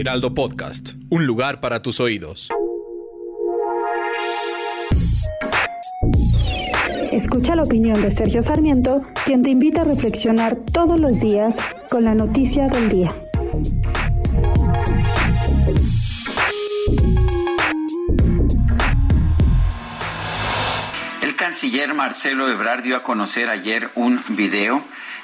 Heraldo Podcast, un lugar para tus oídos. Escucha la opinión de Sergio Sarmiento, quien te invita a reflexionar todos los días con la noticia del día. El canciller Marcelo Ebrard dio a conocer ayer un video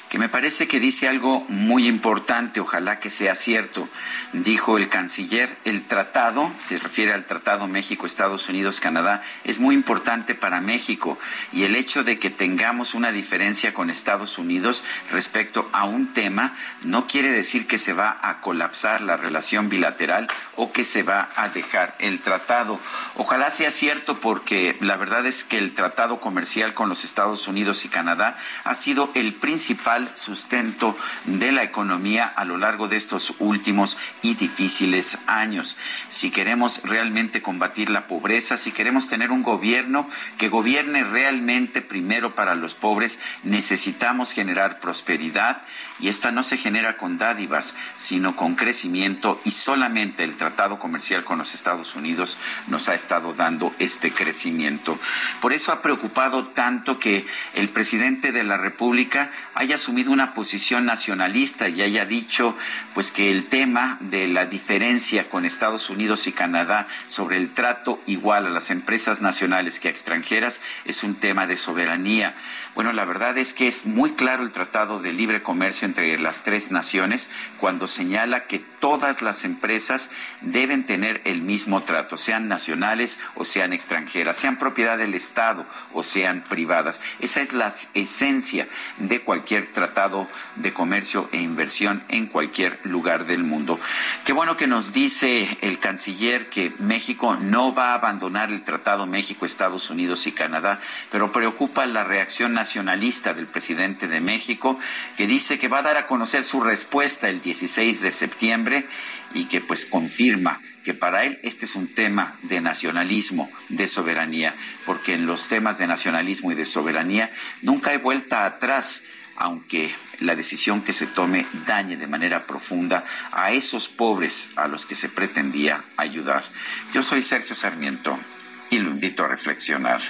que me parece que dice algo muy importante, ojalá que sea cierto. Dijo el canciller, el tratado, se refiere al tratado México, Estados Unidos, Canadá, es muy importante para México y el hecho de que tengamos una diferencia con Estados Unidos respecto a un tema no quiere decir que se va a colapsar la relación bilateral o que se va a dejar el tratado. Ojalá sea cierto porque la verdad es que el tratado comercial con los Estados Unidos y Canadá ha sido el principal sustento de la economía a lo largo de estos últimos y difíciles años. Si queremos realmente combatir la pobreza, si queremos tener un gobierno que gobierne realmente primero para los pobres, necesitamos generar prosperidad y esta no se genera con dádivas, sino con crecimiento y solamente el tratado comercial con los Estados Unidos nos ha estado dando este crecimiento. Por eso ha preocupado tanto que el presidente de la República haya asumido una posición nacionalista y haya dicho pues que el tema de la diferencia con Estados Unidos y Canadá sobre el trato igual a las empresas nacionales que a extranjeras es un tema de soberanía. Bueno, la verdad es que es muy claro el Tratado de Libre Comercio entre las tres naciones cuando señala que todas las empresas deben tener el mismo trato, sean nacionales o sean extranjeras, sean propiedad del Estado o sean privadas. Esa es la esencia de cualquier tratado de comercio e inversión en cualquier lugar del mundo. Qué bueno que nos dice el canciller que México no va a abandonar el Tratado México, Estados Unidos y Canadá, pero preocupa la reacción nacional nacionalista del presidente de México, que dice que va a dar a conocer su respuesta el 16 de septiembre y que pues confirma que para él este es un tema de nacionalismo, de soberanía, porque en los temas de nacionalismo y de soberanía nunca hay vuelta atrás aunque la decisión que se tome dañe de manera profunda a esos pobres a los que se pretendía ayudar. Yo soy Sergio Sarmiento y lo invito a reflexionar.